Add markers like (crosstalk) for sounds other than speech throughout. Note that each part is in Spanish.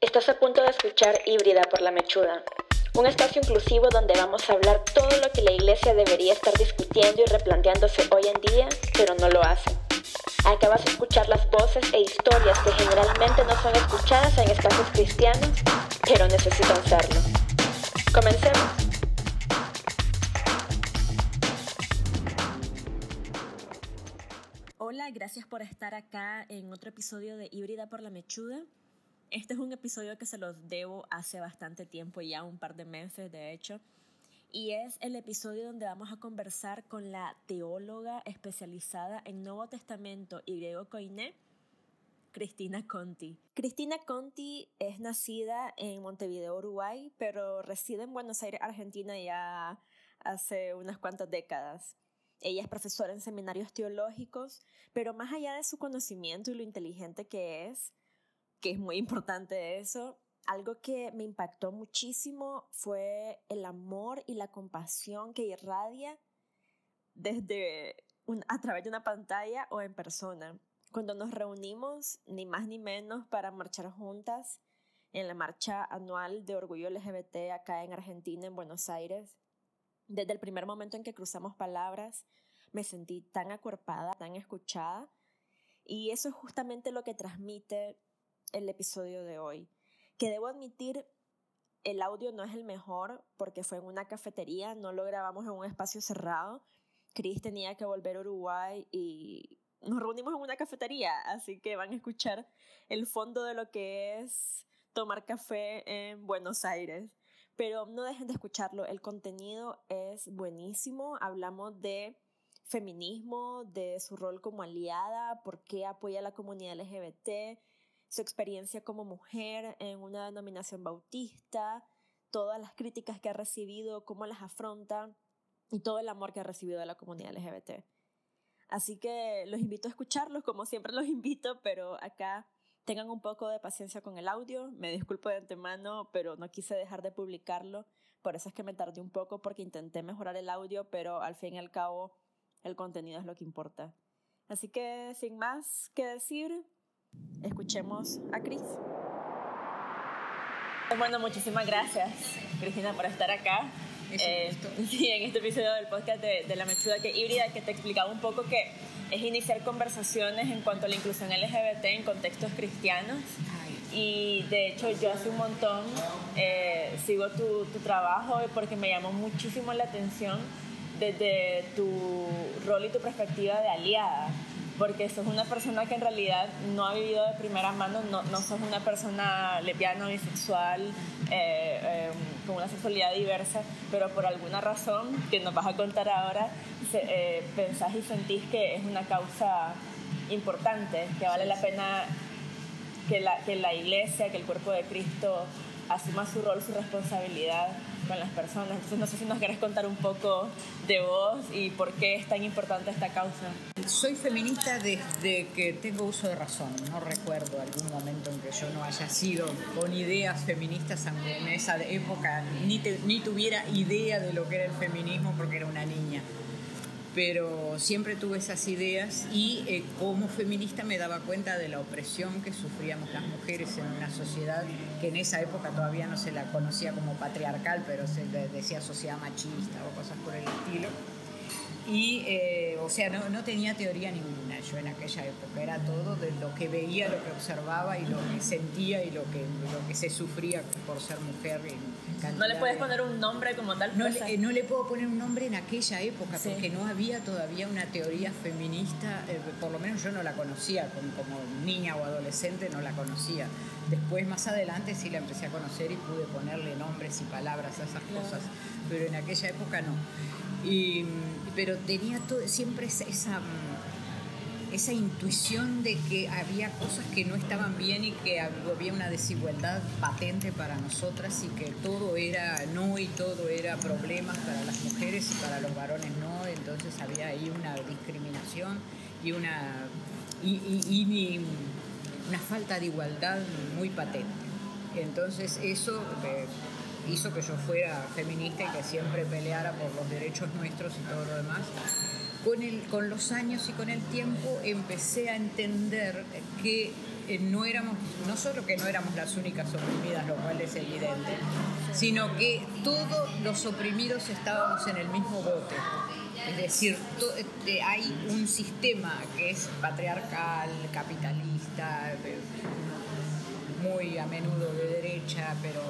Estás a punto de escuchar Híbrida por la Mechuda, un espacio inclusivo donde vamos a hablar todo lo que la iglesia debería estar discutiendo y replanteándose hoy en día, pero no lo hace. Acá vas a escuchar las voces e historias que generalmente no son escuchadas en espacios cristianos, pero necesitan serlo. Comencemos. Hola, gracias por estar acá en otro episodio de Híbrida por la Mechuda. Este es un episodio que se los debo hace bastante tiempo, ya un par de meses de hecho, y es el episodio donde vamos a conversar con la teóloga especializada en Nuevo Testamento y griego koiné, Cristina Conti. Cristina Conti es nacida en Montevideo, Uruguay, pero reside en Buenos Aires, Argentina ya hace unas cuantas décadas. Ella es profesora en seminarios teológicos, pero más allá de su conocimiento y lo inteligente que es, que es muy importante eso, algo que me impactó muchísimo fue el amor y la compasión que irradia desde a través de una pantalla o en persona. Cuando nos reunimos, ni más ni menos, para marchar juntas en la marcha anual de Orgullo LGBT acá en Argentina, en Buenos Aires, desde el primer momento en que cruzamos palabras, me sentí tan acuerpada, tan escuchada. Y eso es justamente lo que transmite el episodio de hoy. Que debo admitir, el audio no es el mejor porque fue en una cafetería, no lo grabamos en un espacio cerrado. Chris tenía que volver a Uruguay y nos reunimos en una cafetería, así que van a escuchar el fondo de lo que es tomar café en Buenos Aires. Pero no dejen de escucharlo, el contenido es buenísimo, hablamos de feminismo, de su rol como aliada, por qué apoya a la comunidad LGBT, su experiencia como mujer en una denominación bautista, todas las críticas que ha recibido, cómo las afronta y todo el amor que ha recibido de la comunidad LGBT. Así que los invito a escucharlos, como siempre los invito, pero acá tengan un poco de paciencia con el audio. Me disculpo de antemano, pero no quise dejar de publicarlo. Por eso es que me tardé un poco porque intenté mejorar el audio, pero al fin y al cabo el contenido es lo que importa. Así que sin más que decir, Escuchemos a Cris. Bueno, muchísimas gracias, Cristina, por estar acá. Eh, (laughs) sí, en este episodio del podcast de, La Mechuda que híbrida, que te explicaba un poco que es iniciar conversaciones en cuanto a la inclusión LGBT en contextos cristianos. Y de hecho yo hace un montón eh, sigo tu, tu trabajo porque me llamó muchísimo la atención desde tu rol y tu perspectiva de aliada porque sos una persona que en realidad no ha vivido de primera mano, no, no sos una persona lesbiana o bisexual eh, em, con una sexualidad diversa, pero por alguna razón que nos vas a contar ahora, eh, pensás y sentís que es una causa importante, que vale la pena que la, que la iglesia, que el cuerpo de Cristo asuma su rol, su responsabilidad con las personas. Entonces no sé si nos querés contar un poco de vos y por qué es tan importante esta causa. Soy feminista desde que tengo uso de razón. No recuerdo algún momento en que yo no haya sido con ideas feministas en esa época, ni, ni tuviera idea de lo que era el feminismo porque era una niña pero siempre tuve esas ideas y eh, como feminista me daba cuenta de la opresión que sufríamos las mujeres en una sociedad que en esa época todavía no se la conocía como patriarcal, pero se decía sociedad machista o cosas por el estilo. Y, eh, o sea, no, no, tenía teoría ninguna yo en aquella época, era todo de lo que veía, lo que observaba y lo que sentía y lo que, lo que se sufría por ser mujer. ¿No le puedes poner un nombre como tal? No le, no le puedo poner un nombre en aquella época porque no había todavía una teoría feminista, eh, por lo menos yo no la conocía, como, como niña o adolescente no la conocía. Después, más adelante, sí la empecé a conocer y pude ponerle nombres y palabras a esas cosas, pero en aquella época no. Y, pero tenía todo, siempre esa, esa intuición de que había cosas que no estaban bien y que había una desigualdad patente para nosotras y que todo era no y todo era problemas para las mujeres y para los varones no. Entonces había ahí una discriminación y una, y, una falta de igualdad muy patente. Entonces eso... Eh, hizo que yo fuera feminista y que siempre peleara por los derechos nuestros y todo lo demás. Con, el, con los años y con el tiempo empecé a entender que eh, no éramos, no solo que no éramos las únicas oprimidas, lo cual es evidente, sino que todos los oprimidos estábamos en el mismo bote. Es decir, eh, hay un sistema que es patriarcal, capitalista, muy a menudo de derecha, pero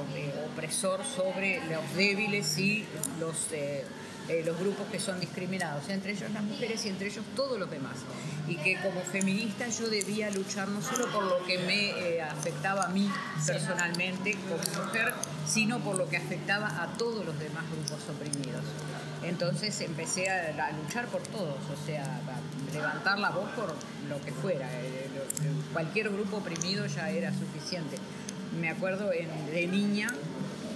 opresor sobre los débiles y los, eh, eh, los grupos que son discriminados, entre ellos las mujeres y entre ellos todos los demás. Y que como feminista yo debía luchar no solo por lo que me eh, afectaba a mí personalmente como mujer, sino por lo que afectaba a todos los demás grupos oprimidos. Entonces empecé a, luchar por todos, o sea, levantar la voz por lo que fuera. cualquier grupo oprimido ya era suficiente. Me acuerdo de niña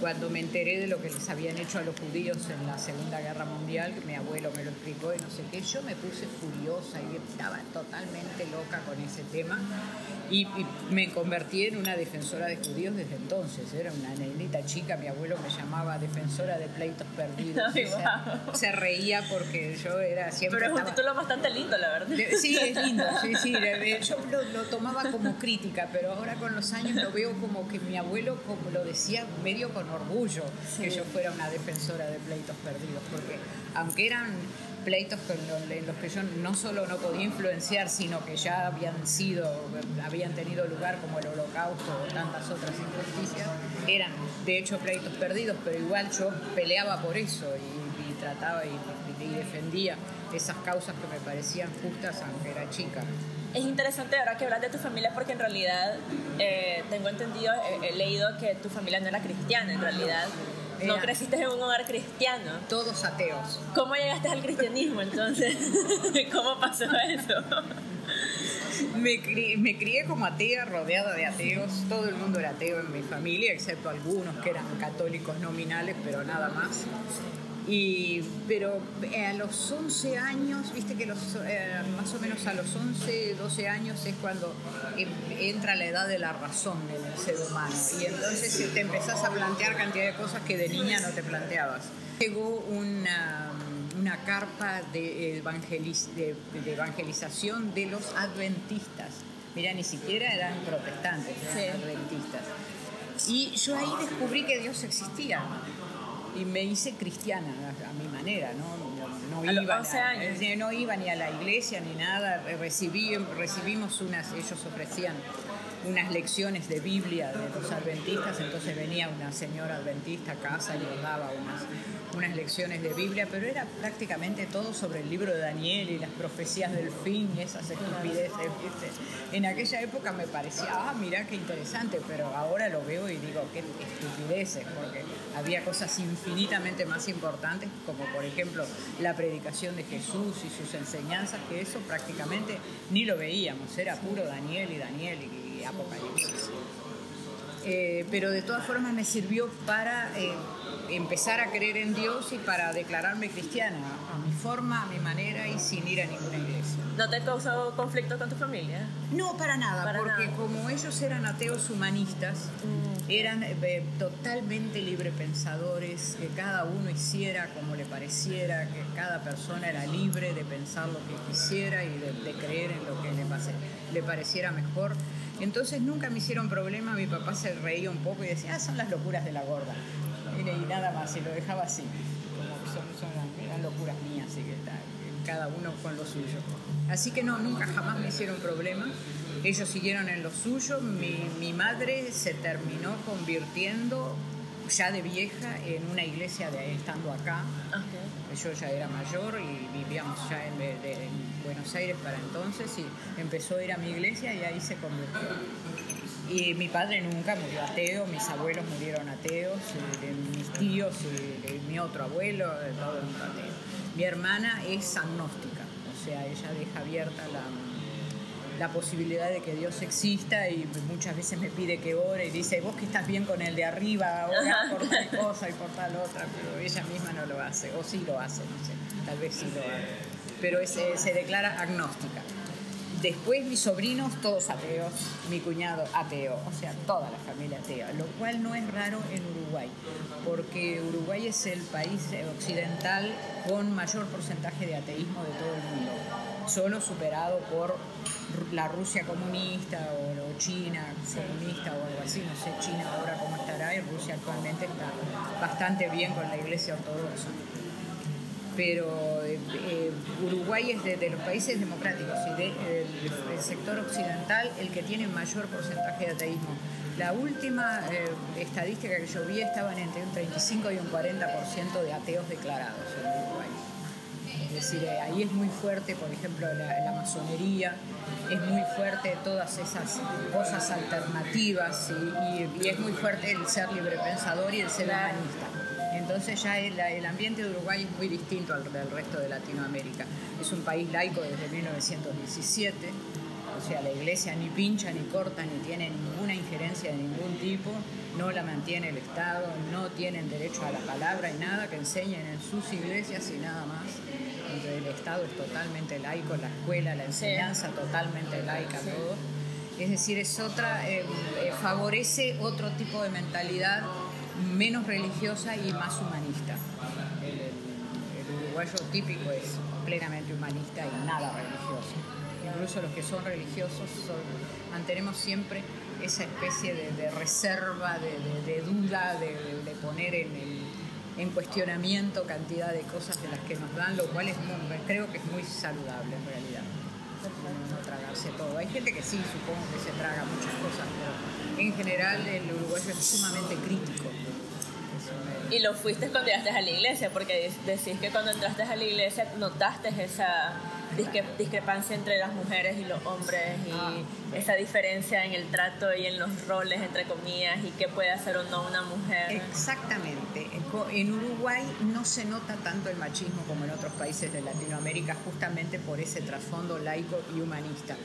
cuando me enteré de lo que les habían hecho a los judíos en la Segunda Guerra Mundial, mi abuelo me lo explicó y no sé qué, yo me puse furiosa y estaba totalmente loca con ese tema y, me convertí en una defensora de judíos desde entonces. Era una nenita chica, mi abuelo me llamaba defensora de pleitos perdidos. (laughs) se reía porque yo era siempre... Pero es un título bastante lindo, la verdad. Sí, es (laughs) lindo, sí, sí. Yo lo, tomaba como crítica, pero ahora con los años lo veo como que mi abuelo, como lo decía, medio con orgullo que yo fuera una defensora de pleitos perdidos, porque aunque eran pleitos en los que yo no solo no podía influenciar, sino que ya habían sido, habían tenido lugar como el holocausto o tantas otras injusticias, eran de hecho pleitos perdidos, pero igual yo peleaba por eso y, trataba y, defendía esas causas que me parecían justas aunque era chica. Es interesante ahora que hablas de tu familia porque en realidad eh, tengo entendido, he leído que tu familia no era cristiana en realidad no creciste en un hogar cristiano. Todos ateos. ¿Cómo llegaste al cristianismo entonces? (laughs) ¿Cómo pasó eso? Me crié, me crié, como atea, rodeada de ateos. Todo el mundo era ateo en mi familia, excepto algunos que eran católicos nominales, pero nada más. Y, pero eh, a los 11 años, viste que los, eh, más o menos a los 11, 12 años es cuando em, entra la edad de la razón en el ser humano. Y entonces te empezás a plantear cantidad de cosas que de niña no te planteabas. Llegó una, una carpa de, de, evangelización de los adventistas. Mira, ni siquiera eran protestantes, eran adventistas. Y yo ahí descubrí que Dios existía y me hice cristiana a, mi manera, ¿no? No, iba, no iba ni a la iglesia ni nada, recibí, recibimos unas, ellos ofrecían unas lecciones de Biblia de los adventistas, entonces venía una señora adventista a casa y nos daba unas, unas lecciones de Biblia, pero era prácticamente todo sobre el libro de Daniel y las profecías del fin, esas estupideces. En aquella época me parecía, ah, mira qué interesante, pero ahora lo veo y digo, qué estupideces, porque había cosas infinitamente más importantes, como por ejemplo la predicación de Jesús y sus enseñanzas, que eso prácticamente ni lo veíamos, era puro Daniel y Daniel y, Apocalipsis. Eh, pero de todas formas me sirvió para eh, empezar a creer en Dios y para declararme cristiana, a mi forma, a mi manera y sin ir a ninguna iglesia. ¿No te causó conflicto con tu familia? No, para nada, porque como ellos eran ateos humanistas, mm. eran eh, totalmente librepensadores, que cada uno hiciera como le pareciera, que cada persona era libre de pensar lo que quisiera y de, creer en lo que le, le pareciera mejor. Entonces nunca me hicieron problema, mi papá se reía un poco y decía, ah, son las locuras de la gorda y nada más, y lo dejaba así, como son, son eran locuras mías, así que cada uno con lo suyo. Así que no, nunca jamás me hicieron problema. Ellos siguieron en lo suyo. Mi, mi madre se terminó convirtiendo ya de vieja en una iglesia de estando acá. Yo ya era mayor y vivíamos ya en, en, Buenos Aires para entonces y empezó a ir a mi iglesia y ahí se convirtió. Y mi padre nunca murió ateo, mis abuelos murieron ateos, mis tíos, y, mi otro abuelo, todo ateo. Mi hermana es agnóstica, o sea, ella deja abierta la, la posibilidad de que Dios exista y muchas veces me pide que ore y dice, vos que estás bien con el de arriba, ora por tal (laughs) cosa y por tal otra, pero ella misma no lo hace, o sí lo hace, no sé, tal vez sí lo hace, pero se declara agnóstica. Después mis sobrinos, todos ateos, mi cuñado ateo, o sea, toda la familia atea, lo cual no es raro en Uruguay, porque Uruguay es el país occidental con mayor porcentaje de ateísmo de todo el mundo. solo superado por la Rusia comunista o, China comunista o algo así, no sé China ahora cómo estará y Rusia actualmente está bastante bien con la iglesia ortodoxa. Pero eh, eh, Uruguay es de, los países democráticos y del sector occidental el que tiene mayor porcentaje de ateísmo. La última eh, estadística que yo vi estaban entre un 35 y un 40% de ateos declarados en Uruguay. Es decir, ahí es muy fuerte, por ejemplo, la, masonería, es muy fuerte todas esas cosas alternativas y, es muy fuerte el ser librepensador y el ser humanista. Entonces ya el, el, ambiente de Uruguay es muy distinto al del resto de Latinoamérica. Es un país laico desde 1917, o sea, la iglesia ni pincha, ni corta, ni tiene ninguna injerencia de ningún tipo, no la mantiene el Estado, no tienen derecho a la palabra y nada que enseñen en sus iglesias y nada más el Estado es totalmente laico, la escuela, la enseñanza totalmente laica, todo. Es decir, es otra, eh, eh, favorece otro tipo de mentalidad menos religiosa y más humanista. El, uruguayo típico es plenamente humanista y nada religioso. Incluso los que son religiosos mantenemos siempre esa especie de, reserva, de, duda, de, poner en el en cuestionamiento cantidad de cosas de las que nos dan, lo cual es creo que es muy saludable en realidad. No, tragarse todo. Hay gente que sí, supongo que se traga muchas cosas, pero en general el uruguayo es sumamente crítico. Y lo fuiste cuando llegaste a la iglesia, porque decís que cuando entraste a la iglesia notaste esa discrepancia entre las mujeres y los hombres y ah. esa diferencia en el trato y en los roles, entre comillas, y qué puede hacer o no una mujer. Exactamente. En Uruguay no se nota tanto el machismo como en otros países de Latinoamérica, justamente por ese trasfondo laico y humanista.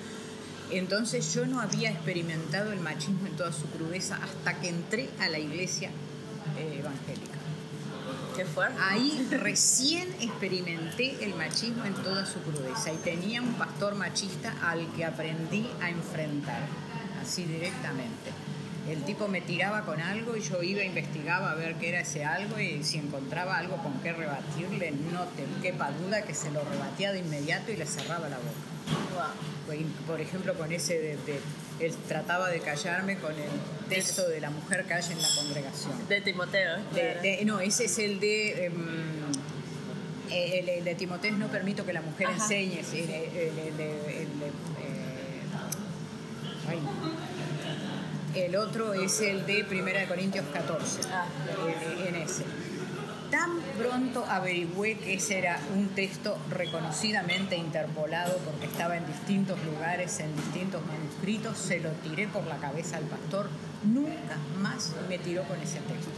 Entonces yo no había experimentado el machismo en toda su crudeza hasta que entré a la iglesia Ahí recién experimenté el machismo en toda su crudeza y tenía un pastor machista al que aprendí a enfrentar, así directamente. El tipo me tiraba con algo y yo iba, investigaba a ver qué era ese algo y si encontraba algo con qué rebatirle, no te quepa duda que se lo rebatía de inmediato y le cerraba la boca. Por ejemplo, con ese de él trataba de callarme con el texto de la mujer calla en la congregación. De Timoteo. no, ese es el de... Em, el, de Timoteo no permito que la mujer enseñe. El, otro es el de 1 Corintios 14, ah. en ese. Tan pronto averigüé que ese era un texto reconocidamente interpolado porque estaba en distintos lugares, en distintos manuscritos, se lo tiré por la cabeza al pastor, nunca más me tiró con ese texto.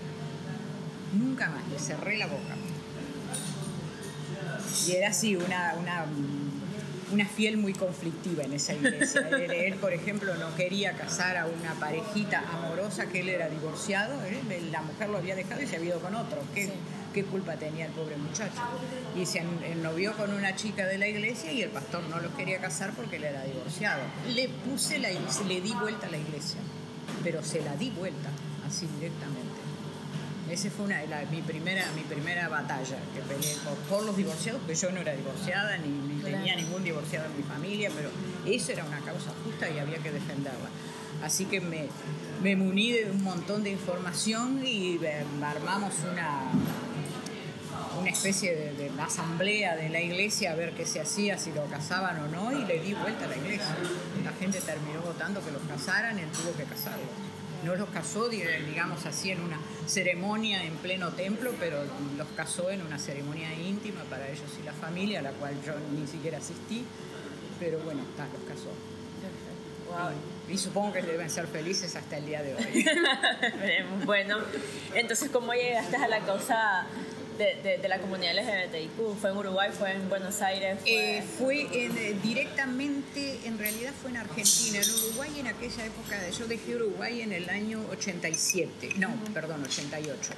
Nunca más, le cerré la boca. Y era así, una, una una fiel muy conflictiva en esa iglesia. Él, por ejemplo, no quería casar a una parejita amorosa que él era divorciado, ¿eh? la mujer lo había dejado y se había ido con otro. ¿Qué, qué culpa tenía el pobre muchacho? Y se ennovió con una chica de la iglesia y el pastor no lo quería casar porque él era divorciado. Le puse la le di vuelta a la iglesia, pero se la di vuelta, así directamente. Esa fue una, mi, primera, mi primera batalla que peleé por, los divorciados, porque yo no era divorciada ni, tenía ningún divorciado en mi familia, pero eso era una causa justa y había que defenderla. Así que me, me muní de un montón de información y eh, armamos una, una especie de, de, asamblea de la iglesia a ver qué se hacía, si lo casaban o no, y le di vuelta a la iglesia. La gente terminó votando que los casaran y él tuvo que casarlos no los casó, digamos así, en una ceremonia en pleno templo, pero los casó en una ceremonia íntima para ellos y la familia, a la cual yo ni siquiera asistí, pero bueno, está, los casó. Y, supongo que deben ser felices hasta el día de hoy. (laughs) bueno, entonces, ¿cómo llegaste a la causa de, la comunidad LGBTIQ? ¿Fue en Uruguay? ¿Fue en Buenos Aires? Fue, eh, eh, directamente, en realidad fue en Argentina. En Uruguay en aquella época, yo dejé Uruguay en el año 87, no, perdón, 88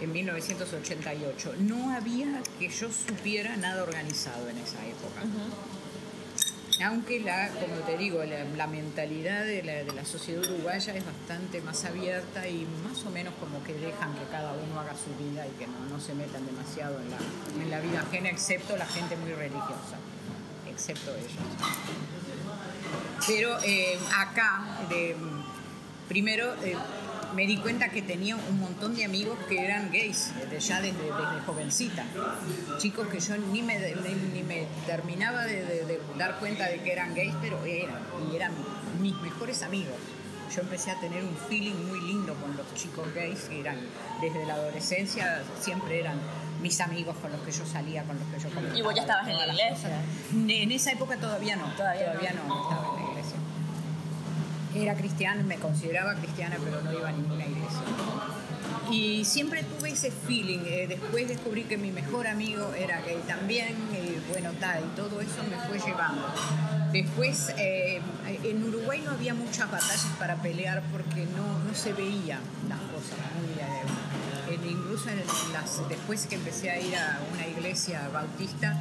en 1988. No había que yo supiera nada organizado en esa época aunque la, como te digo, la, mentalidad de la, sociedad uruguaya es bastante más abierta y más o menos como que dejan que cada uno haga su vida y que no, se metan demasiado en la, vida ajena, excepto la gente muy religiosa. excepto ellos. Pero eh, acá, primero eh, me di cuenta que tenía un montón de amigos que eran gays, ya desde, desde jovencita. Chicos que yo ni me, ni, me terminaba de, dar cuenta de que eran gays, pero eran, y eran mis mejores amigos. Yo empecé a tener un feeling muy lindo con los chicos gays, que eran desde la adolescencia, siempre eran mis amigos con los que yo salía, con los que yo comía. ¿Y vos ya estabas en la iglesia? En esa época todavía no, todavía, no, no estaba era cristiana, me consideraba cristiana, pero no iba a ninguna iglesia. Y siempre tuve ese feeling. Eh, después descubrí que mi mejor amigo era gay también, y bueno, tal, y todo eso me fue llevando. Después, eh, en Uruguay no había muchas batallas para pelear porque no, no se veían las cosas muy incluso en las, después que empecé a ir a una iglesia bautista,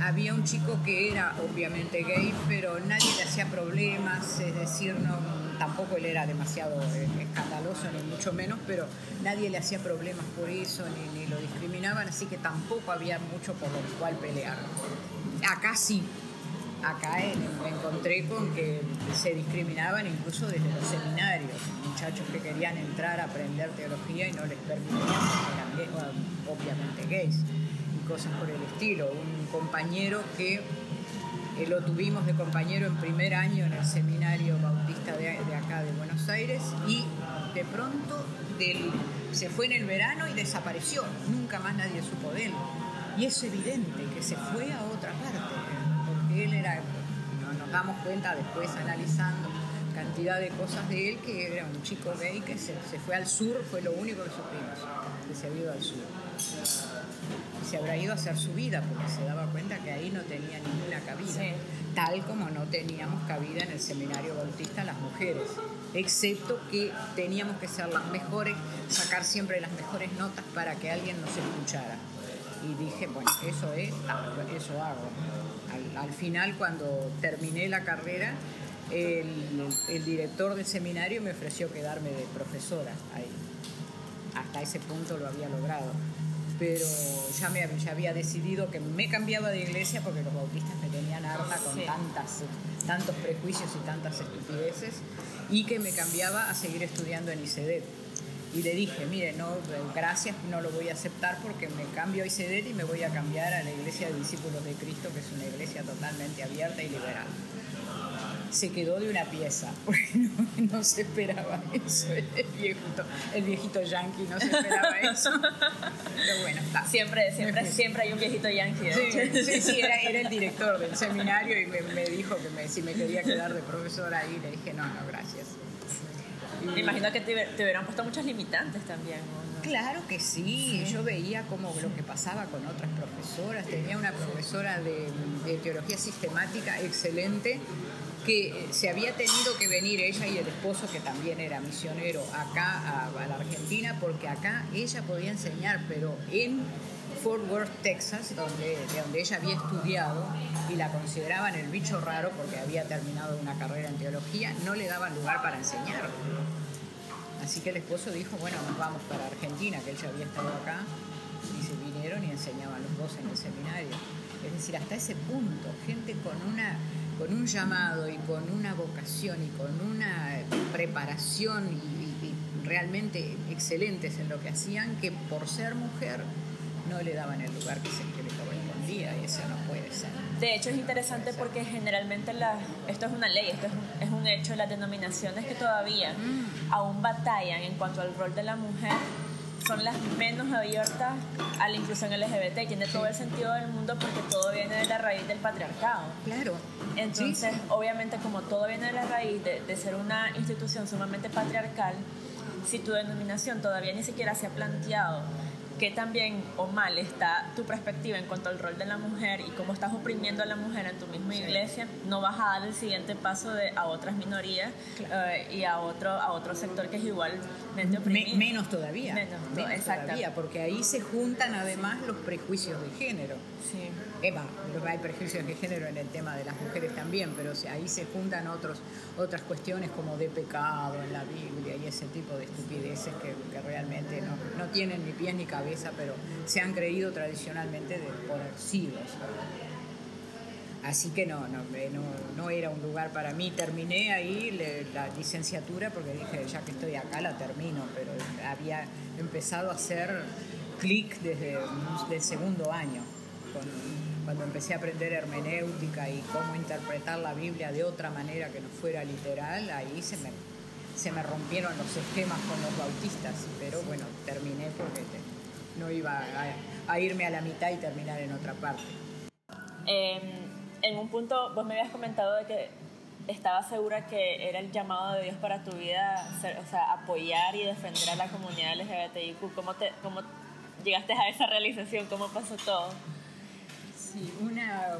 había un chico que era obviamente gay, pero nadie le hacía problemas, es decir, no, tampoco él era demasiado eh, escandaloso, ni mucho menos, pero nadie le hacía problemas por eso, ni, lo discriminaban, así que tampoco había mucho por lo cual pelear. Acá sí, acá me encontré con que se discriminaban incluso desde los seminarios, muchachos que querían entrar a aprender teología y no les permitían, porque eran obviamente gays cosas por el estilo. Un compañero que eh, lo tuvimos de compañero en primer año en el seminario bautista de, acá de Buenos Aires y de pronto se fue en el verano y desapareció. Nunca más nadie supo de él. Y es evidente que se fue a otra parte, porque él era, nos damos cuenta después analizando cantidad de cosas de él, que era un chico gay que se, se fue al sur, fue lo único que supimos, que se había ido al sur se habrá ido a hacer su vida porque se daba cuenta que ahí no tenía ninguna cabida, tal como no teníamos cabida en el seminario bautista las mujeres, excepto que teníamos que ser las mejores, sacar siempre las mejores notas para que alguien nos escuchara. Y dije, bueno, eso es, eso hago. Al, final, cuando terminé la carrera, el, el director del seminario me ofreció quedarme de profesora ahí. Hasta ese punto lo había logrado pero ya, me, ya había decidido que me cambiaba de iglesia porque los bautistas me tenían harta con tantas, tantos prejuicios y tantas estupideces y que me cambiaba a seguir estudiando en ICEDET. Y le dije, mire, no, gracias, no lo voy a aceptar porque me cambio a ICEDET y me voy a cambiar a la Iglesia de Discípulos de Cristo, que es una iglesia totalmente abierta y liberal se quedó de una pieza, (laughs) porque no, se esperaba eso, el viejito, el viejito yankee no se esperaba eso. Pero bueno, está. Siempre, siempre, siempre hay un viejito yankee. Sí, sí, era, era, el director del seminario y me, dijo que me, si me quería quedar de profesora ahí, le dije, no, no, gracias. Me imagino que te, te, hubieran puesto muchas limitantes también. Claro que sí. yo veía como lo que pasaba con otras profesoras. Tenía una profesora de, de teología sistemática excelente que se había tenido que venir ella y el esposo, que también era misionero, acá a, la Argentina, porque acá ella podía enseñar, pero en Fort Worth, Texas, donde, de donde ella había estudiado y la consideraban el bicho raro porque había terminado una carrera en teología, no le daban lugar para enseñar. Así que el esposo dijo, bueno, nos vamos para Argentina, que él ya había estado acá, y se vinieron y enseñaban los dos en el seminario. Es decir, hasta ese punto, gente con una con un llamado y con una vocación y con una preparación y, realmente excelentes en lo que hacían, que por ser mujer no le daban el lugar que, se, que le correspondía y eso no puede ser. De hecho es interesante porque generalmente la, esto es una ley, esto es un, es un hecho, las denominaciones que todavía mm. aún batallan en cuanto al rol de la mujer son las menos abiertas a la inclusión LGBT y tiene todo el sentido del mundo porque todo viene de la raíz del patriarcado. Claro. Entonces, obviamente, como todo viene de la raíz de, de ser una institución sumamente patriarcal, si tu denominación todavía ni siquiera se ha planteado qué también o mal está tu perspectiva en cuanto al rol de la mujer y cómo estás oprimiendo a la mujer en tu misma iglesia, no vas a dar el siguiente paso de, a otras minorías eh, y a otro, a otro sector que es igualmente oprimido. menos todavía. Menos, todavía, porque ahí se juntan además los prejuicios de género. Sí. Eva, hay prejuicios de género en el tema de las mujeres también, pero ahí se juntan otros, otras cuestiones como de pecado en la Biblia y ese tipo de estupideces que, realmente no, no tienen ni pies ni cabeza pero se han creído tradicionalmente de, por siglos. Así que no, no, no, era un lugar para mí. Terminé ahí la licenciatura porque dije, ya que estoy acá la termino, pero había empezado a hacer clic desde el segundo año, cuando empecé a aprender hermenéutica y cómo interpretar la Biblia de otra manera que no fuera literal, ahí se me, se me rompieron los esquemas con los bautistas, pero bueno, terminé porque no iba a, irme a la mitad y terminar en otra parte. Em, en un punto vos me habías comentado de que estabas segura que era el llamado de Dios para tu vida, o sea, apoyar y defender a la comunidad LGBTIQ. ¿Cómo, te, cómo llegaste a esa realización? ¿Cómo pasó todo? Sí, una,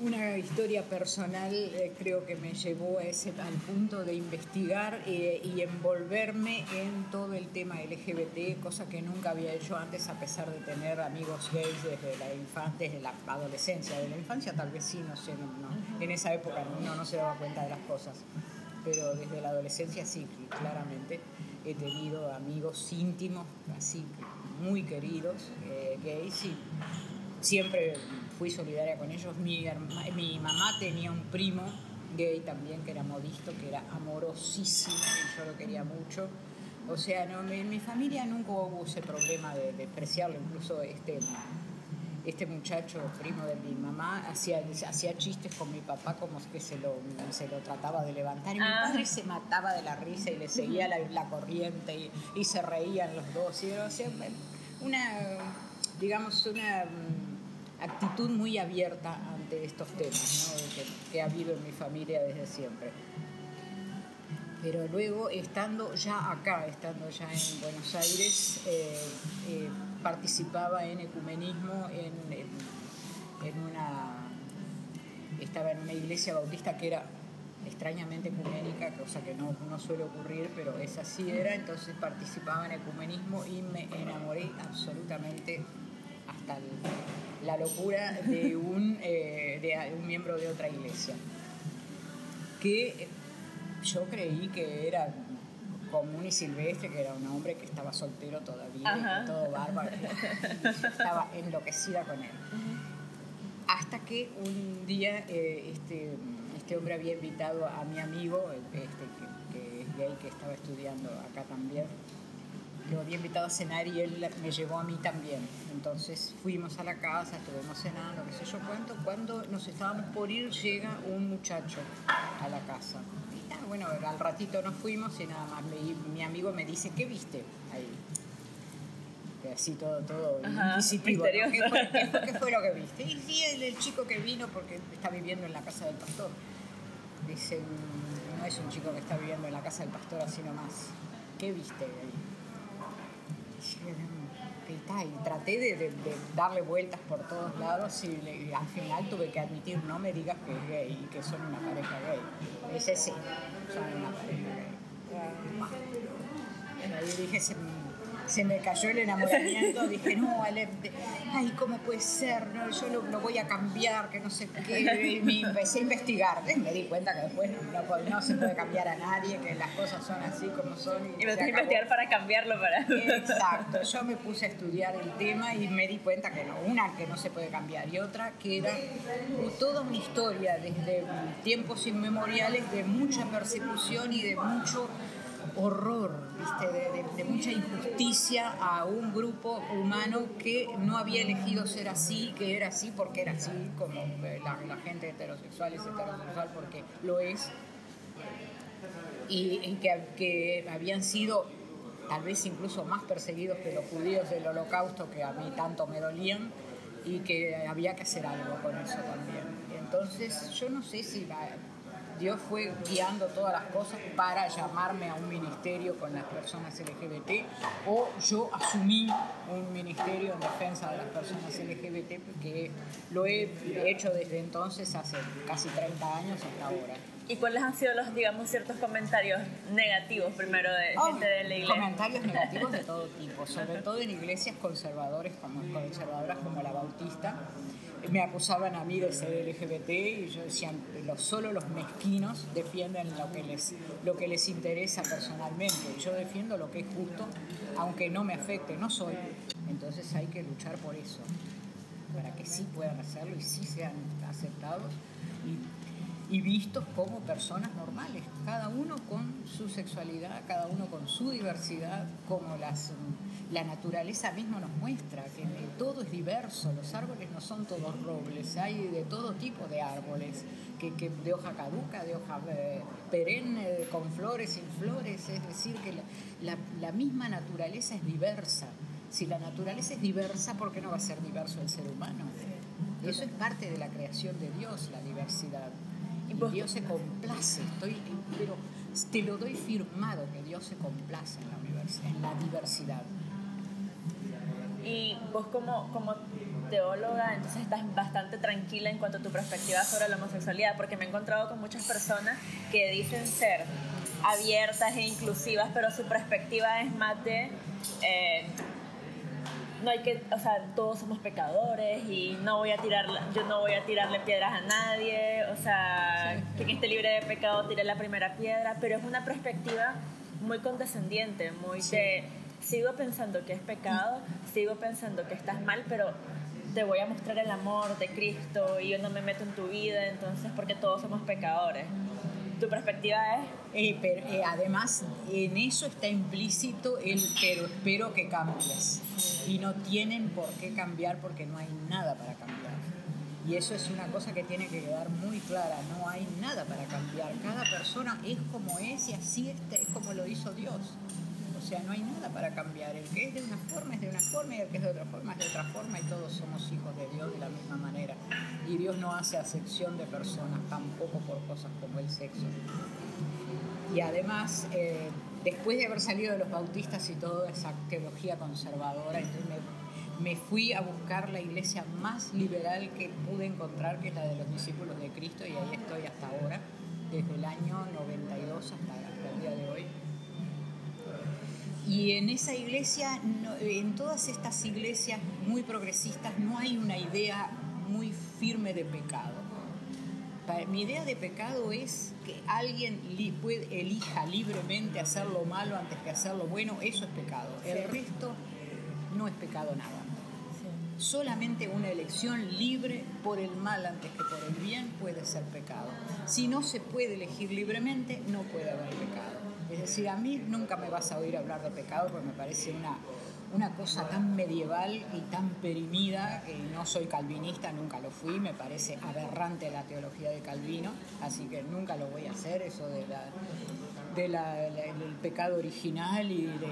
una historia personal eh, creo que me llevó a ese, al punto de investigar eh, y envolverme en todo el tema LGBT, cosa que nunca había hecho antes a pesar de tener amigos gays desde la infancia, desde la adolescencia, de la infancia tal vez sí, no sé, en esa época uno no se daba cuenta de las cosas, pero desde la adolescencia sí, claramente he tenido amigos íntimos, así muy queridos, eh, gays y siempre fui solidaria con ellos. Mi, mi mamá tenía un primo gay también que era modisto, que era amorosísimo y yo lo quería mucho. O sea, no, en mi familia nunca hubo ese problema de despreciarlo, incluso este, este muchacho, primo de mi mamá, hacía, hacía chistes con mi papá como que se lo, se lo trataba de levantar y mi ah. padre se mataba de la risa y le seguía la, la corriente y, y, se reían los dos. Y, o sea, una, digamos, una actitud muy abierta ante estos temas que, ha habido en mi familia desde siempre. Pero luego, estando ya acá, estando ya en Buenos Aires, eh, eh, participaba en ecumenismo en, en, una... Estaba en una iglesia bautista que era extrañamente ecuménica, cosa que no, no, suele ocurrir, pero esa sí era, entonces participaba en ecumenismo y me enamoré absolutamente hasta el, la locura de un, eh, de un miembro de otra iglesia, que yo creí que era común y silvestre, que era un hombre que estaba soltero todavía, todo bárbaro, estaba enloquecida con él. Hasta que un día eh, este, este hombre había invitado a mi amigo, este, que, que es gay, que estaba estudiando acá también, lo había invitado a cenar y él me llevó a mí también. Entonces fuimos a la casa, estuvimos cenando, qué sé yo cuánto. Cuando nos estábamos por ir, llega un muchacho a la casa. Y bueno, al ratito nos fuimos y nada más. mi amigo me dice, ¿qué viste ahí? así todo, todo inquisitivo. ¿Qué, fue, lo que viste? Y sí, el, chico que vino porque está viviendo en la casa del pastor. Dice, no es un chico que está viviendo en la casa del pastor así nomás. ¿Qué viste ahí? Y traté de, darle vueltas por todos lados y, al final tuve que admitir, no me digas que es gay y que son una pareja gay. Me dice, sí, son una pareja gay. Y ahí dije, se me cayó el enamoramiento, dije, no, Ale, ay, ¿cómo puede ser? No, yo lo, voy a cambiar, que no sé qué. Y me empecé a investigar, me di cuenta que después no, se puede cambiar a nadie, que las cosas son así como son. Y, me tuve que investigar para cambiarlo. para Exacto, yo me puse a estudiar el tema y me di cuenta que no, una que no se puede cambiar y otra que era toda una historia desde tiempos inmemoriales de mucha persecución y de mucho horror, De, mucha injusticia a un grupo humano que no había elegido ser así, que era así porque era así, como eh, la, gente heterosexual es heterosexual porque lo es, y, que, que habían sido tal vez incluso más perseguidos que los judíos del holocausto que a mí tanto me dolían y que había que hacer algo con eso también. Entonces yo no sé si la, Dios fue guiando todas las cosas para llamarme a un ministerio con las personas LGBT o yo asumí un ministerio en defensa de las personas LGBT porque lo he hecho desde entonces, hace casi 30 años hasta ahora. ¿Y cuáles han sido los, digamos, ciertos comentarios negativos primero de oh, gente de la iglesia? Comentarios (laughs) negativos de todo tipo, sobre todo en iglesias conservadores como, conservadoras como la Bautista, me acusaban a mí de ser LGBT y yo decía, solo los mezquinos defienden lo que, les, lo que les interesa personalmente. Yo defiendo lo que es justo, aunque no me afecte, no soy. Entonces hay que luchar por eso. para que sí puedan hacerlo y sí sean aceptados y vistos como personas normales, cada uno con su sexualidad, cada uno con su diversidad, como las la naturaleza misma nos muestra que todo es diverso, los árboles no son todos robles, hay de todo tipo de árboles, que, de hoja caduca, de hoja eh, perenne, con flores, sin flores, es decir, que la, misma naturaleza es diversa. Si la naturaleza es diversa, ¿por qué no va a ser diverso el ser humano? Eso es parte de la creación de Dios, la diversidad. Y Dios se complace, estoy, pero te lo doy firmado que Dios se complace en la, la diversidad. Y vos como, como teóloga, entonces estás bastante tranquila en cuanto a tu perspectiva sobre la homosexualidad, porque me he encontrado con muchas personas que dicen ser abiertas e inclusivas, pero su perspectiva es más de... Eh, no hay que, o sea, todos somos pecadores y no voy a tirar, yo no voy a tirarle piedras a nadie, o sea, quien esté libre de pecado tire la primera piedra, pero es una perspectiva muy condescendiente, muy de sigo pensando que es pecado, sigo pensando que estás mal, pero te voy a mostrar el amor de Cristo y yo no me meto en tu vida, entonces porque todos somos pecadores. Tu perspectiva es... Eh, pero, eh, además, en eso está implícito el pero espero que cambies. Y no tienen por qué cambiar porque no hay nada para cambiar. Y eso es una cosa que tiene que quedar muy clara, no hay nada para cambiar. Cada persona es como es y así es, es como lo hizo Dios. O sea, no hay nada para cambiar. El que es de una forma es de una forma y el que es de otra forma es de otra forma y todos somos hijos de Dios de la misma manera. Y Dios no hace acepción de personas, tampoco por cosas como el sexo. Y además, eh, después de haber salido de los bautistas y toda esa teología conservadora, entonces me, me fui a buscar la iglesia más liberal que pude encontrar, que es la de los discípulos de Cristo, y ahí estoy hasta ahora, desde el año 92 hasta, hasta el día de hoy y en esa iglesia, en todas estas iglesias muy progresistas, no hay una idea muy firme de pecado. Mi idea de pecado es que alguien elija libremente hacer lo malo antes que hacer lo bueno, eso es pecado. El resto no es pecado nada. Solamente una elección libre por el mal antes que por el bien puede ser pecado. Si no se puede elegir libremente, no puede haber pecado. Es decir, a mí nunca me vas a oír hablar de pecado porque me parece una, una cosa tan medieval y tan perimida, que no soy calvinista, nunca lo fui, me parece aberrante la teología de Calvino, así que nunca lo voy a hacer, eso de la, de pecado original y de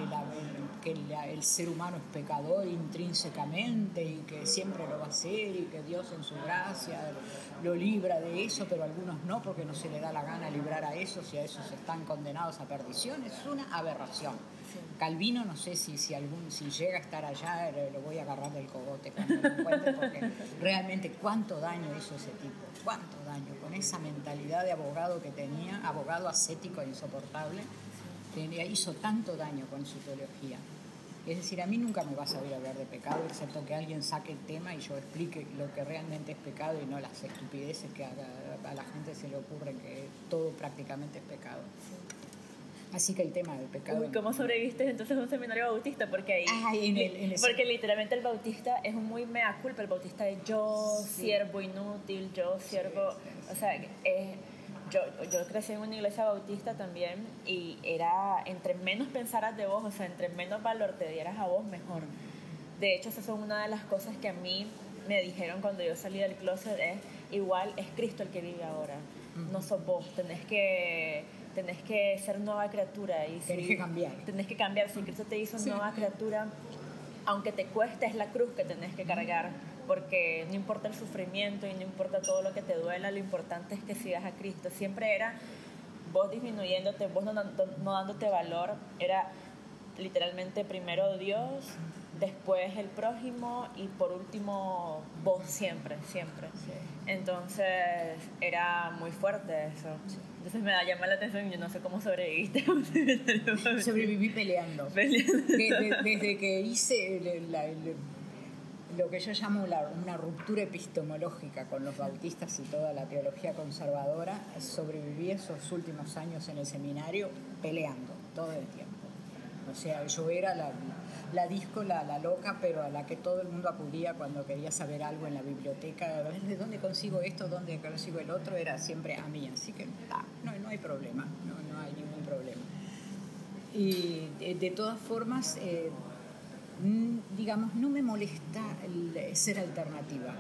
que el ser humano es pecador intrínsecamente y que siempre lo va a hacer y que Dios en su gracia lo libra de eso, pero algunos no porque no se le da la gana librar a esos y a esos están condenados a perdición, es una aberración. Calvino, no sé si, si, algún, si llega a estar allá, lo voy a agarrar del cogote cuando lo encuentre, porque realmente cuánto daño hizo ese tipo, cuánto daño, con esa mentalidad de abogado que tenía, abogado ascético e insoportable, tenía, hizo tanto daño con su teología. Es decir, a mí nunca me vas a oír hablar de pecado, excepto que alguien saque el tema y yo explique lo que realmente es pecado y no las estupideces que a, la gente se le ocurre que todo prácticamente es pecado. Así que el tema del pecado. ¿Cómo sobreviviste entonces a un seminario bautista? Porque ahí. porque literalmente el bautista es un muy mea culpa. El bautista es yo, siervo inútil, yo, siervo. O sea, es yo, yo crecí en una iglesia bautista también y era entre menos pensaras de vos, o sea, entre menos valor te dieras a vos, mejor. De hecho, esas son una de las cosas que a mí me dijeron cuando yo salí del closet, es igual es Cristo el que vive ahora, no sos vos, tenés que tenés que ser nueva criatura. Y tenés que cambiar. Tenés que cambiar. Si Cristo te hizo nueva criatura, aunque te cueste, es la cruz que tenés que cargar porque no importa el sufrimiento y no importa todo lo que te duela, lo importante es que sigas a Cristo. Siempre era vos disminuyéndote, vos no, dándote valor, era literalmente primero Dios, después el prójimo y por último vos siempre, siempre. Entonces era muy fuerte eso. Entonces me da llamar la atención y yo no sé cómo sobreviviste. (laughs) Sobreviví peleando. Desde, que hice la, lo que yo llamo una ruptura epistemológica con los bautistas y toda la teología conservadora, sobreviví esos últimos años en el seminario peleando todo el tiempo. O sea, yo era la, la disco, la, la, loca, pero a la que todo el mundo acudía cuando quería saber algo en la biblioteca, de dónde consigo esto, dónde consigo el otro, era siempre a mí. Así que ah, no, no hay problema, no, no hay ningún problema. Y de, todas formas, eh, digamos, no me molesta ser alternativa.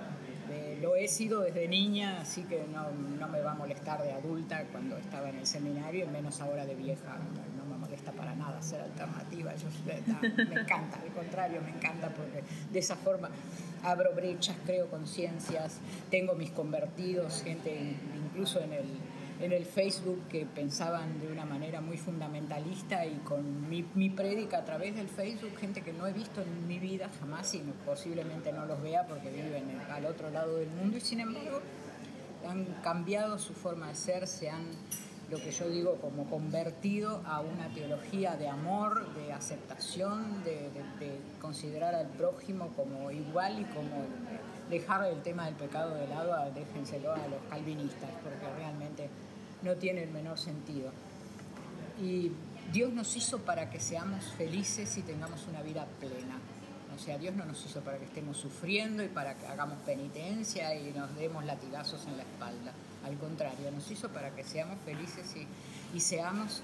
Eh, lo he sido desde niña, así que no, no, me va a molestar de adulta cuando estaba en el seminario, y menos ahora de vieja. No, me molesta para nada ser alternativa. Yo, me encanta, al contrario, me encanta porque de esa forma abro brechas, creo conciencias, tengo mis convertidos, gente incluso en el en el Facebook que pensaban de una manera muy fundamentalista y con mi, mi prédica a través del Facebook, gente que no he visto en mi vida jamás y posiblemente no los vea porque viven al otro lado del mundo y sin embargo han cambiado su forma de ser, se han lo que yo digo como convertido a una teología de amor, de aceptación, de, de considerar al prójimo como igual y como dejar el tema del pecado de lado, déjenselo a los calvinistas, porque realmente no tiene el menor sentido. Y Dios nos hizo para que seamos felices y tengamos una vida plena. O sea, Dios no nos hizo para que estemos sufriendo y para que hagamos penitencia y nos demos latigazos en la espalda. Al contrario, nos hizo para que seamos felices y, seamos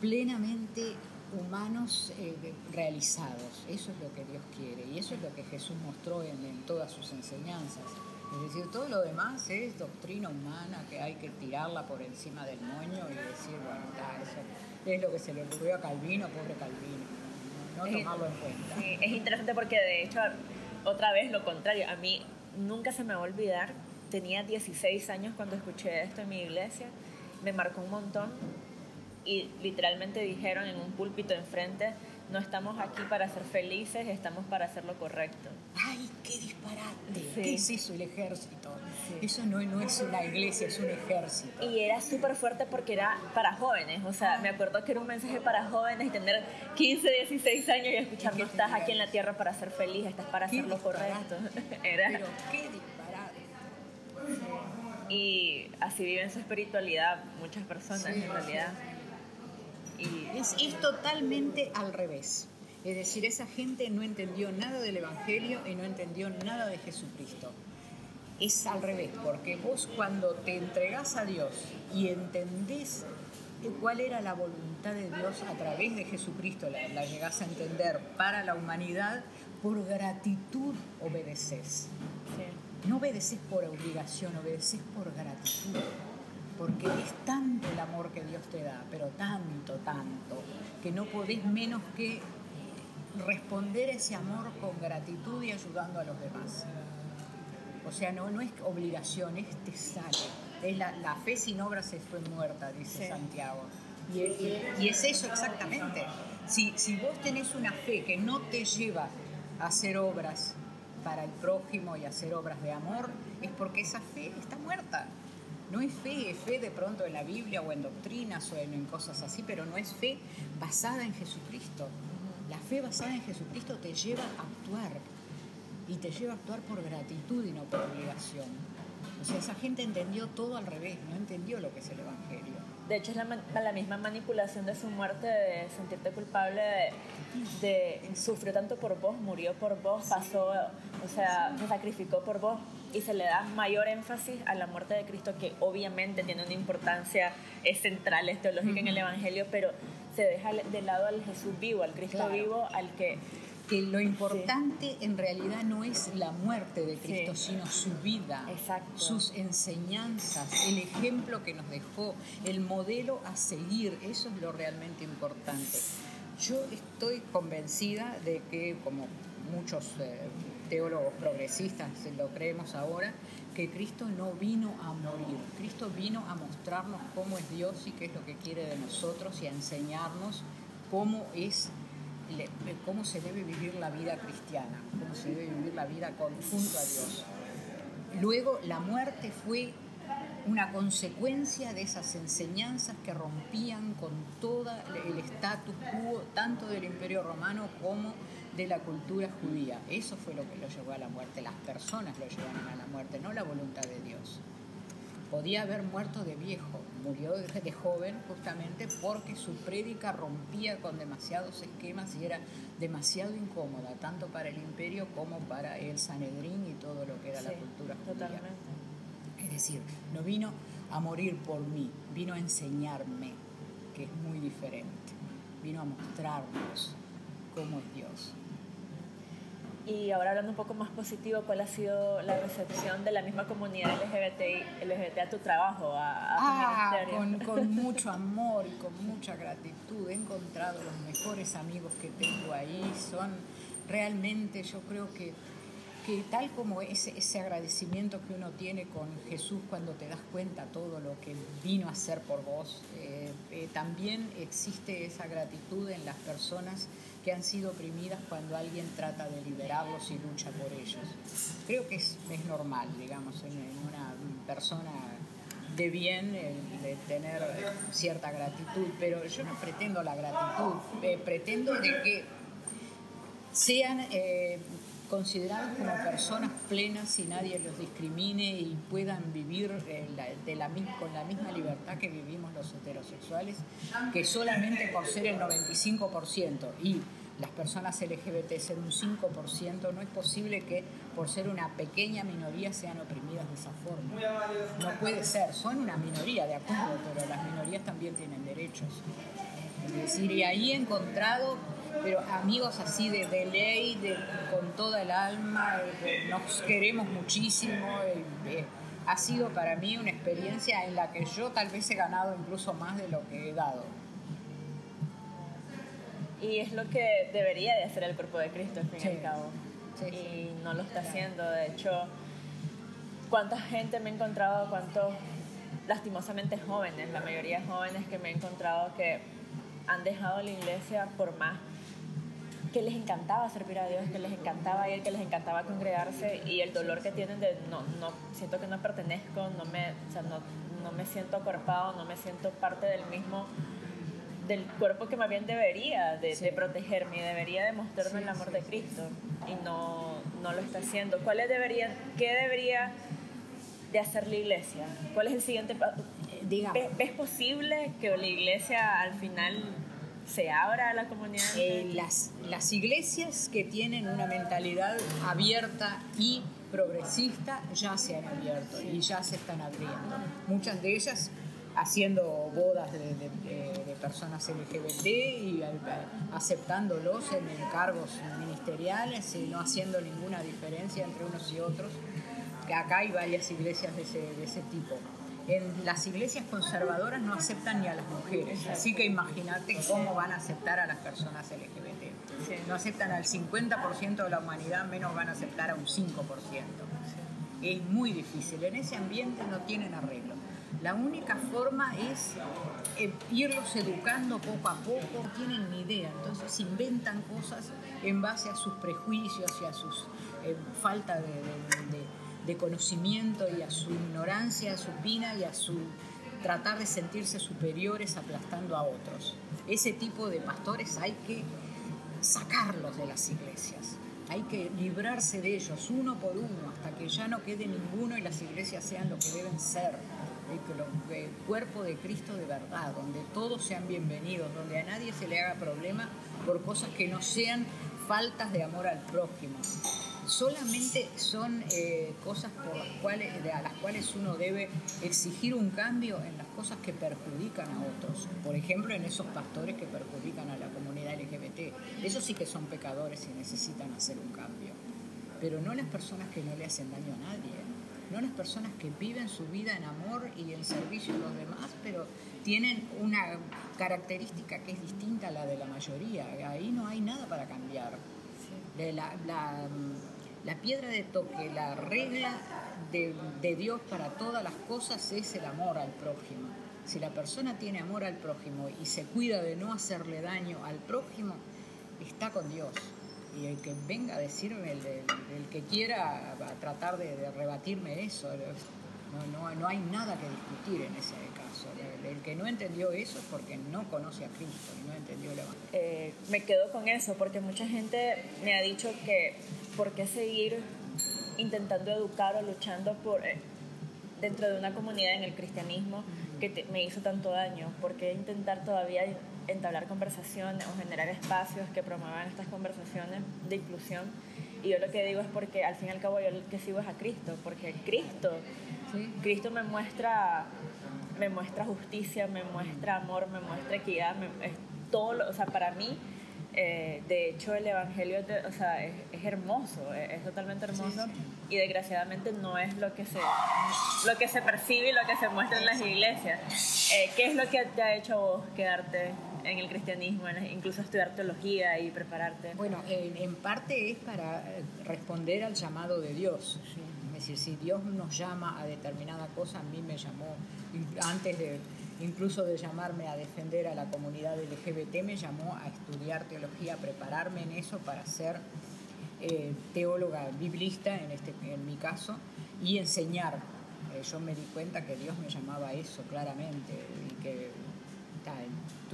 plenamente humanos eh, realizados. Eso es lo que Dios quiere y eso es lo que Jesús mostró en todas sus enseñanzas. Es decir, todo lo demás es doctrina humana que hay que tirarla por encima del moño y decir, bueno, eso es lo que se le ocurrió a Calvino, pobre Calvino, no tomarlo en cuenta. es interesante porque de hecho, otra vez lo contrario, a mí nunca se me va a olvidar, tenía 16 años cuando escuché esto en mi iglesia, me marcó un montón y literalmente dijeron en un púlpito enfrente, no estamos aquí para ser felices, estamos para hacer lo correcto. ¡Ay, qué disparate! ¿Qué es eso el ejército? Eso no, no, es una iglesia, es un ejército. Y era súper fuerte porque era para jóvenes. O sea, me acuerdo que era un mensaje para jóvenes y tener 15, 16 años y escuchar, no estás aquí en la tierra para ser feliz, estás para hacer lo correcto. (laughs) era... Pero qué disparate. Y así viven su espiritualidad muchas personas en realidad. Es, es totalmente al revés. Es decir, esa gente no entendió nada del Evangelio y no entendió nada de Jesucristo. Es al revés, porque vos cuando te entregás a Dios y entendés cuál era la voluntad de Dios a través de Jesucristo, la, la llegás a entender para la humanidad, por gratitud obedeces. No obedeces por obligación, obedeces por gratitud porque es tanto el amor que Dios te da, pero tanto, tanto, que no podés menos que responder ese amor con gratitud y ayudando a los demás. O sea, no, no es obligación, es te sale. Es la, la fe sin obras es fue muerta, dice Santiago. Y, y, es eso exactamente. Si, si vos tenés una fe que no te lleva a hacer obras para el prójimo y hacer obras de amor, es porque esa fe está muerta. No es fe, es fe de pronto en la Biblia o en doctrinas o en, cosas así, pero no es fe basada en Jesucristo. La fe basada en Jesucristo te lleva a actuar y te lleva a actuar por gratitud y no por obligación. O sea, esa gente entendió todo al revés, no entendió lo que es el Evangelio. De hecho, es la, la misma manipulación de su muerte, de sentirte culpable, de, sufrió tanto por vos, murió por vos, pasó, o sea, se sacrificó por vos y se le da mayor énfasis a la muerte de Cristo, que obviamente tiene una importancia es central, es teológica en el Evangelio, pero se deja de lado al Jesús vivo, al Cristo vivo, al que que lo importante en realidad no es la muerte de Cristo, sino su vida, sus enseñanzas, el ejemplo que nos dejó, el modelo a seguir, eso es lo realmente importante. Yo estoy convencida de que, como muchos eh, teólogos progresistas lo creemos ahora, que Cristo no vino a morir, Cristo vino a mostrarnos cómo es Dios y qué es lo que quiere de nosotros y a enseñarnos cómo es cómo se debe vivir la vida cristiana, cómo se debe vivir la vida junto a Dios. Luego la muerte fue una consecuencia de esas enseñanzas que rompían con todo el status quo, tanto del imperio romano como de la cultura judía. Eso fue lo que lo llevó a la muerte, las personas lo llevaron a la muerte, no la voluntad de Dios. Podía haber muerto de viejo, murió de joven justamente porque su prédica rompía con demasiados esquemas y era demasiado incómoda, tanto para el imperio como para el Sanedrín y todo lo que era la cultura judía. Es decir, no vino a morir por mí, vino a enseñarme, que es muy diferente, vino a mostrarnos cómo es Dios. Y ahora hablando un poco más positivo, ¿cuál ha sido la recepción de la misma comunidad LGBT, LGBT a tu trabajo, a, ah, con, (laughs) con, mucho amor y con mucha gratitud. He encontrado los mejores amigos que tengo ahí. Son realmente, yo creo que, que tal como ese, ese agradecimiento que uno tiene con Jesús cuando te das cuenta todo lo que vino a hacer por vos, eh, eh, también existe esa gratitud en las personas que han sido oprimidas cuando alguien trata de liberarlos y lucha por ellos. Creo que es, es normal, digamos, en, una persona de bien tener cierta gratitud, pero yo no pretendo la gratitud, eh, pretendo de que sean eh, considerados como personas plenas y nadie los discrimine y puedan vivir eh, de la, con la misma libertad que vivimos los heterosexuales, que solamente por ser el 95% y las personas LGBT ser un 5%, no es posible que por ser una pequeña minoría sean oprimidas de esa forma. No puede ser, son una minoría, de acuerdo, pero las minorías también tienen derechos. Es decir, y ahí he encontrado pero amigos así de, de ley, de, con toda el alma, nos queremos muchísimo. ha sido para mí una experiencia en la que yo tal vez he ganado incluso más de lo que he dado. Y es lo que debería de hacer el cuerpo de Cristo, al fin y al cabo. y no lo está haciendo. De hecho, cuánta gente me he encontrado, cuántos lastimosamente jóvenes, la mayoría jóvenes que me he encontrado que han dejado la iglesia por más que les encantaba servir a Dios, que les encantaba ir, que les encantaba congregarse y el dolor que tienen de no, no siento que no pertenezco, no me, o sea, no, no me siento acorpado, no me siento parte del mismo del cuerpo que más bien debería de, protegerme, debería demostrarme el amor de Cristo y no, no lo está haciendo. ¿Cuál debería, ¿Qué debería de hacer la iglesia? ¿Cuál es el siguiente paso? ¿Ves, posible que la iglesia al final se abra a la comunidad? Eh, las, las iglesias que tienen una mentalidad abierta y progresista ya se han abierto y ya se están abriendo. Muchas de ellas haciendo bodas de, personas LGBT y aceptándolos en cargos ministeriales y no haciendo ninguna diferencia entre unos y otros. Acá hay varias iglesias de ese tipo. En las iglesias conservadoras no aceptan ni a las mujeres, así que imagínate cómo van a aceptar a las personas LGBT. No aceptan al 50% de la humanidad, menos van a aceptar a un 5%. Es muy difícil, en ese ambiente no tienen arreglo. La única forma es eh, irlos educando poco a poco, no tienen ni idea, entonces inventan cosas en base a sus prejuicios y a su eh, falta de, conocimiento y a su ignorancia supina y a su tratar de sentirse superiores aplastando a otros. Ese tipo de pastores hay que sacarlos de las iglesias. Hay que librarse de ellos uno por uno hasta que ya no quede ninguno y las iglesias sean lo que deben ser el cuerpo de Cristo de verdad, donde todos sean bienvenidos, donde a nadie se le haga problema por cosas que no sean faltas de amor al prójimo. Solamente son eh, cosas por las cuales, a las cuales uno debe exigir un cambio en las cosas que perjudican a otros. Por ejemplo, en esos pastores que perjudican a la comunidad LGBT. Esos sí que son pecadores y necesitan hacer un cambio. Pero no las personas que no le hacen daño a nadie no las personas que viven su vida en amor y en servicio a los demás, pero tienen una característica que es distinta a la de la mayoría. Ahí no hay nada para cambiar. La, la, piedra de toque, la regla de, Dios para todas las cosas es el amor al prójimo. Si la persona tiene amor al prójimo y se cuida de no hacerle daño al prójimo, está con Dios y el que venga a decirme, el, que quiera tratar de, rebatirme eso, no, no, hay nada que discutir en ese caso. El, que no entendió eso es porque no conoce a Cristo y no entendió el Evangelio. Eh, me quedo con eso porque mucha gente me ha dicho que por qué seguir intentando educar o luchando por, eh, dentro de una comunidad en el cristianismo que me hizo tanto daño? ¿Por qué intentar todavía entablar conversaciones o generar espacios que promuevan estas conversaciones de inclusión? Y yo lo que digo es porque al fin y al cabo yo lo que sigo es a Cristo, porque Cristo, Cristo me muestra, me muestra justicia, me muestra amor, me muestra equidad, es todo, o sea, para mí eh, de hecho, el Evangelio o sea, es, hermoso, es, totalmente hermoso y desgraciadamente no es lo que, se, lo que se percibe y lo que se muestra en las iglesias. Eh, ¿Qué es lo que te ha hecho vos quedarte en el cristianismo, incluso estudiar teología y prepararte? Bueno, en, parte es para responder al llamado de Dios. Decir, si Dios nos llama a determinada cosa, a mí me llamó antes de incluso de llamarme a defender a la comunidad LGBT, me llamó a estudiar teología, a prepararme en eso para ser eh, teóloga biblista, en, este, en mi caso, y enseñar. Eh, yo me di cuenta que Dios me llamaba a eso claramente y que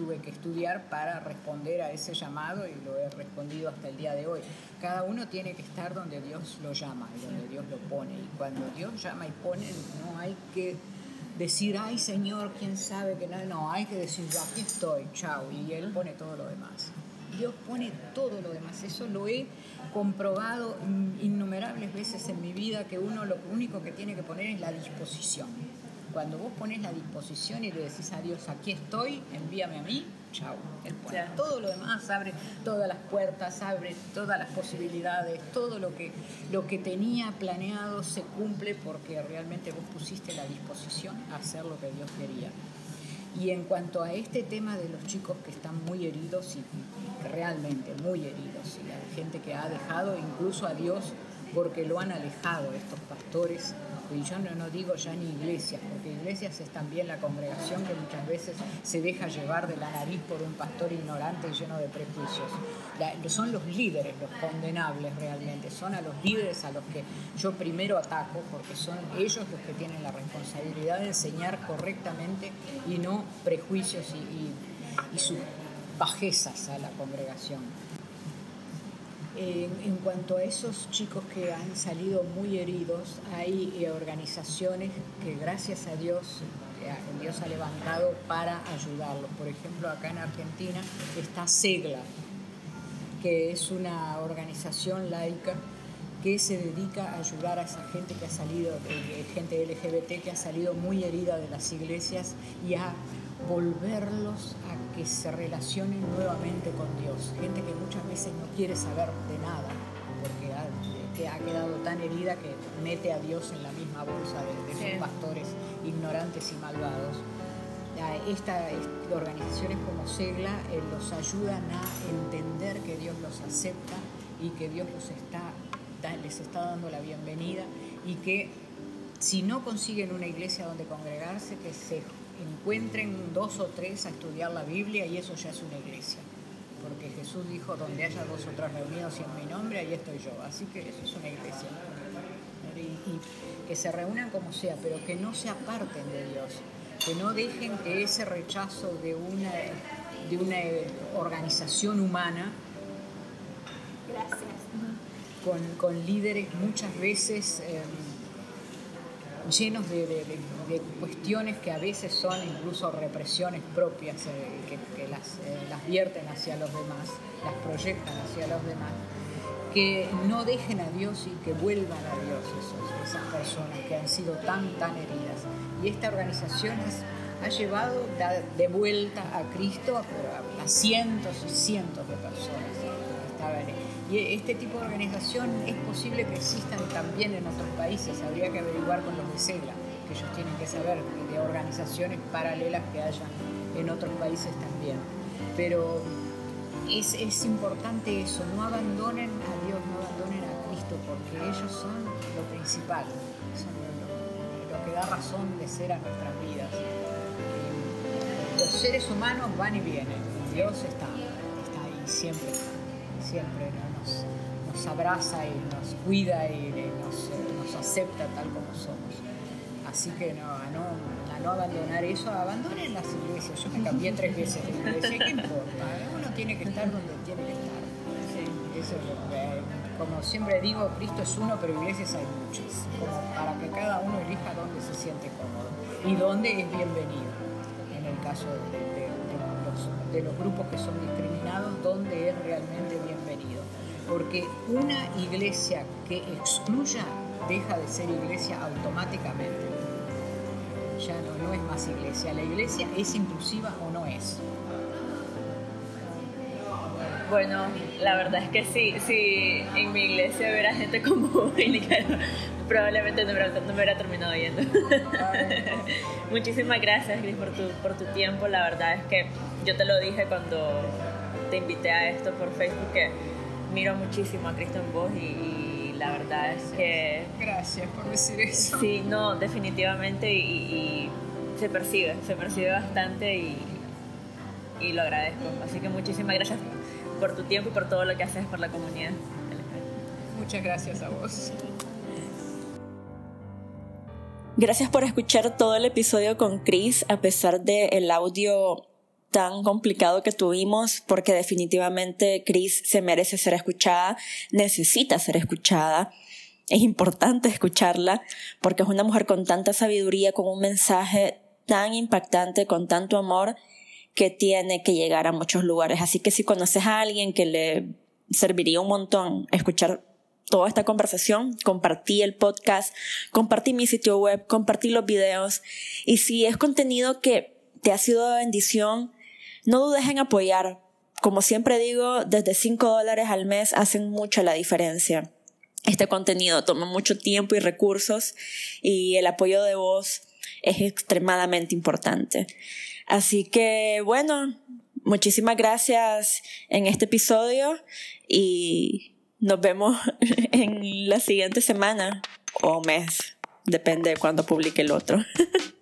tuve que estudiar para responder a ese llamado y lo he respondido hasta el día de hoy. Cada uno tiene que estar donde Dios lo llama y donde Dios lo pone. Y cuando Dios llama y pone, no hay que decir, ay Señor, quién sabe que no, no, hay que decir, yo aquí estoy, chao, y Él pone todo lo demás. Dios pone todo lo demás, eso lo he comprobado innumerables veces en mi vida, que uno lo único que tiene que poner es la disposición. Cuando vos pones la disposición y le decís a Dios, aquí estoy, envíame a mí, chao. Pone todo lo demás, abre todas las puertas, abre todas las posibilidades, todo lo que, lo que tenía planeado se cumple porque realmente vos pusiste la disposición a hacer lo que Dios quería. Y en cuanto a este tema de los chicos que están muy heridos y, realmente muy heridos, y la gente que ha dejado incluso a Dios porque lo han alejado estos pastores y yo no, digo ya ni iglesias, porque iglesias es también la congregación que muchas veces se deja llevar de la nariz por un pastor ignorante y lleno de prejuicios. son los líderes los condenables realmente, son a los líderes a los que yo primero ataco, porque son ellos los que tienen la responsabilidad de enseñar correctamente y no prejuicios y sus bajezas a la congregación en cuanto a esos chicos que han salido muy heridos, hay eh, organizaciones que gracias a Dios eh, Dios ha levantado para ayudarlos. Por ejemplo, acá en Argentina está SEGLA, que es una organización laica que se dedica a ayudar a esa gente que ha salido, eh, gente LGBT que ha salido muy herida de las iglesias y a volverlos a que se relacionen nuevamente con Dios. Gente que muchas veces no quiere saber de nada porque ha, que ha quedado tan herida que mete a Dios en la misma bolsa de, sus pastores ignorantes y malvados. Esta, organizaciones como Segla eh, los ayudan a entender que Dios los acepta y que Dios los está, les está dando la bienvenida y que si no consiguen una iglesia donde congregarse, que se encuentren dos o tres a estudiar la Biblia y eso ya es una iglesia. Porque Jesús dijo, donde haya dos o tres reunidos en mi nombre, ahí estoy yo. Así que eso es una iglesia. Y, que se reúnan como sea, pero que no se aparten de Dios. Que no dejen que ese rechazo de una, de una organización humana Con, con líderes muchas veces... Em, llenos de, cuestiones que a veces son incluso represiones propias, eh, que, las, eh, las, vierten hacia los demás, las proyectan hacia los demás, que no dejen a Dios y que vuelvan a Dios esas personas que han sido tan, tan heridas. Y esta organización ha llevado de vuelta a Cristo a, a cientos y cientos de personas que estaban y este tipo de organización es posible que existan también en otros países. Habría que averiguar con los de CELA, que ellos tienen que saber de organizaciones paralelas que hayan en otros países también. Pero es, es importante eso, no abandonen a Dios, no abandonen a Cristo, porque ellos son lo principal, son lo, que da razón de ser a nuestras vidas. Los seres humanos van y vienen, Dios está, está ahí siempre, siempre nos, abraza y nos cuida y nos, acepta tal como somos. Así que no, a no, no abandonar eso, abandonen las iglesias. Yo me cambié tres veces de iglesia, ¿qué importa? Uno tiene que estar donde tiene que estar. como siempre digo, Cristo es uno, pero iglesias hay muchas, como para que cada uno elija donde se siente cómodo. y dónde es bienvenido. En el caso de, los, de los grupos que son discriminados, dónde es realmente bienvenido. Porque una iglesia que excluya deja de ser iglesia automáticamente. Ya no, no es más iglesia. La iglesia es inclusiva o no es. Bueno, la verdad es que sí, si en mi iglesia hubiera gente como (laughs) probablemente no me, hubiera terminado yendo. (laughs) Muchísimas gracias, Gris, por tu, por tu tiempo. La verdad es que yo te lo dije cuando te invité a esto por Facebook, que miro muchísimo a Cristo en vos y, la verdad es que... Gracias por decir eso. Sí, no, definitivamente y, se percibe, se percibe bastante y, y lo agradezco. Así que muchísimas gracias por tu tiempo y por todo lo que haces por la comunidad. Muchas gracias a vos. Gracias por escuchar todo el episodio con Chris, a pesar del el audio tan complicado que tuvimos, porque definitivamente Chris se merece ser escuchada, necesita ser escuchada. Es importante escucharla, porque es una mujer con tanta sabiduría, con un mensaje tan impactante, con tanto amor, que tiene que llegar a muchos lugares. Así que si conoces a alguien que le serviría un montón escuchar toda esta conversación, compartí el podcast, compartí mi sitio web, compartí los videos y si es contenido que te ha sido de bendición, no dudes en apoyar. Como siempre digo, desde 5 dólares al mes hacen mucha la diferencia. Este contenido toma mucho tiempo y recursos y el apoyo de vos es extremadamente importante. Así que bueno, muchísimas gracias en este episodio y nos vemos (laughs) en la siguiente semana o mes, depende de cuándo publique el otro. (laughs)